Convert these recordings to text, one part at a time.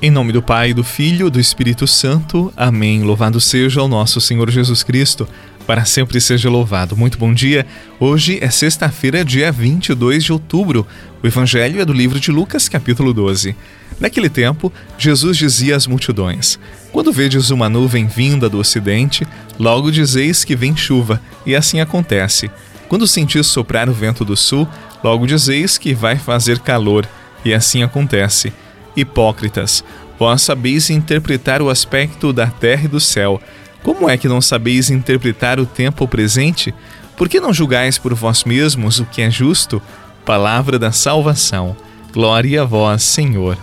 Em nome do Pai, do Filho e do Espírito Santo. Amém. Louvado seja o nosso Senhor Jesus Cristo. Para sempre seja louvado. Muito bom dia. Hoje é sexta-feira, dia 22 de outubro. O Evangelho é do livro de Lucas, capítulo 12. Naquele tempo, Jesus dizia às multidões: Quando vedes uma nuvem vinda do ocidente, logo dizeis que vem chuva, e assim acontece. Quando sentis soprar o vento do sul, logo dizeis que vai fazer calor, e assim acontece. Hipócritas, vós sabeis interpretar o aspecto da terra e do céu. Como é que não sabeis interpretar o tempo presente? Por que não julgais por vós mesmos o que é justo? Palavra da salvação. Glória a vós, Senhor.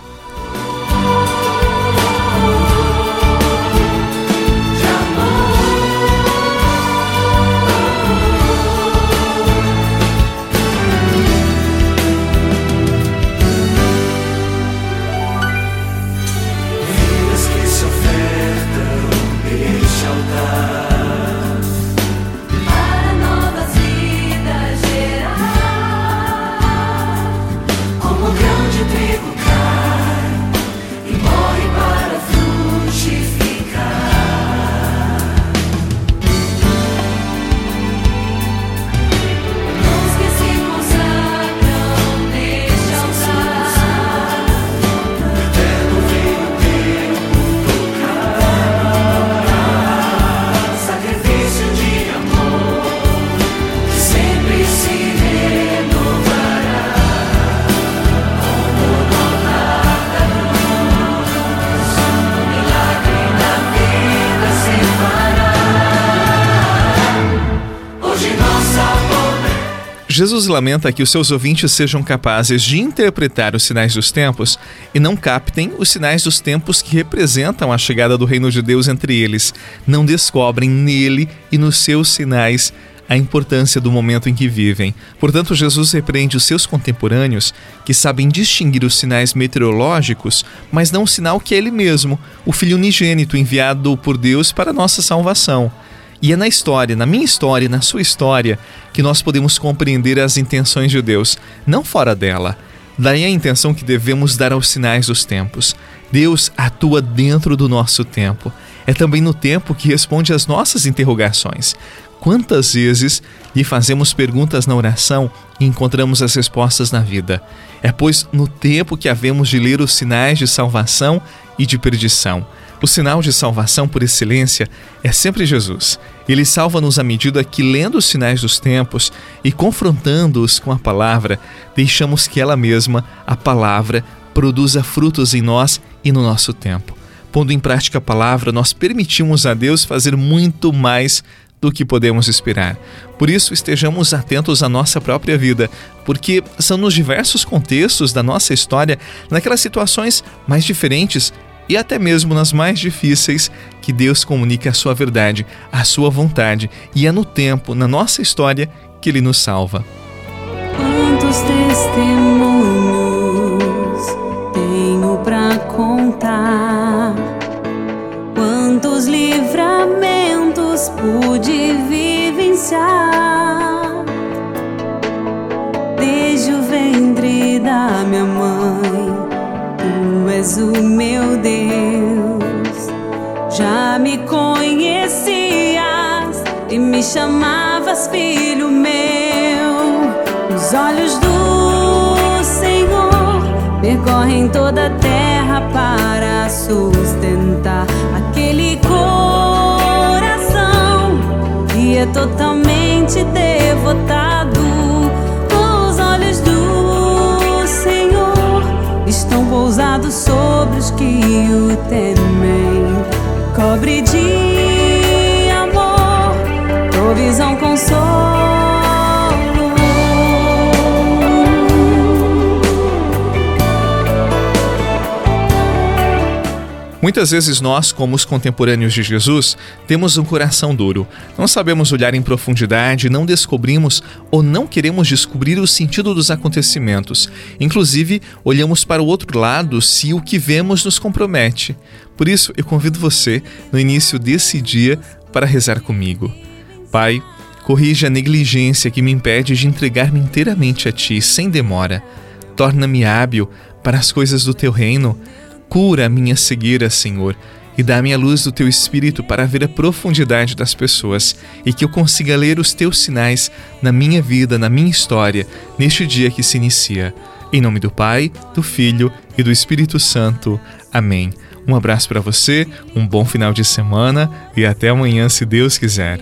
Jesus lamenta que os seus ouvintes sejam capazes de interpretar os sinais dos tempos e não captem os sinais dos tempos que representam a chegada do reino de Deus entre eles. Não descobrem nele e nos seus sinais a importância do momento em que vivem. Portanto, Jesus repreende os seus contemporâneos que sabem distinguir os sinais meteorológicos, mas não o sinal que é ele mesmo, o Filho unigênito enviado por Deus para nossa salvação. E é na história, na minha história, na sua história, que nós podemos compreender as intenções de Deus, não fora dela. Daí a intenção que devemos dar aos sinais dos tempos. Deus atua dentro do nosso tempo. É também no tempo que responde às nossas interrogações. Quantas vezes lhe fazemos perguntas na oração e encontramos as respostas na vida? É pois no tempo que havemos de ler os sinais de salvação e de perdição. O sinal de salvação por excelência é sempre Jesus. Ele salva-nos à medida que, lendo os sinais dos tempos e confrontando-os com a palavra, deixamos que ela mesma, a palavra, produza frutos em nós e no nosso tempo. Pondo em prática a palavra, nós permitimos a Deus fazer muito mais do que podemos esperar. Por isso, estejamos atentos à nossa própria vida, porque são nos diversos contextos da nossa história, naquelas situações mais diferentes e até mesmo nas mais difíceis, que Deus comunique a sua verdade, a sua vontade, e é no tempo, na nossa história, que Ele nos salva. Quantos testemunhos tenho para contar? Quantos livramentos pude vivenciar? Desde o ventre da minha mãe és o meu Deus. Já me conhecias e me chamavas filho meu. Os olhos do Senhor percorrem toda a terra para sustentar aquele coração que é totalmente devotado que o temem, cobre de Muitas vezes nós, como os contemporâneos de Jesus, temos um coração duro. Não sabemos olhar em profundidade, não descobrimos ou não queremos descobrir o sentido dos acontecimentos. Inclusive, olhamos para o outro lado se o que vemos nos compromete. Por isso, eu convido você, no início desse dia, para rezar comigo. Pai, corrija a negligência que me impede de entregar-me inteiramente a Ti, sem demora. Torna-me hábil para as coisas do Teu reino Cura a minha cegueira, Senhor, e dá-me a luz do teu espírito para ver a profundidade das pessoas e que eu consiga ler os teus sinais na minha vida, na minha história, neste dia que se inicia. Em nome do Pai, do Filho e do Espírito Santo. Amém. Um abraço para você, um bom final de semana e até amanhã, se Deus quiser.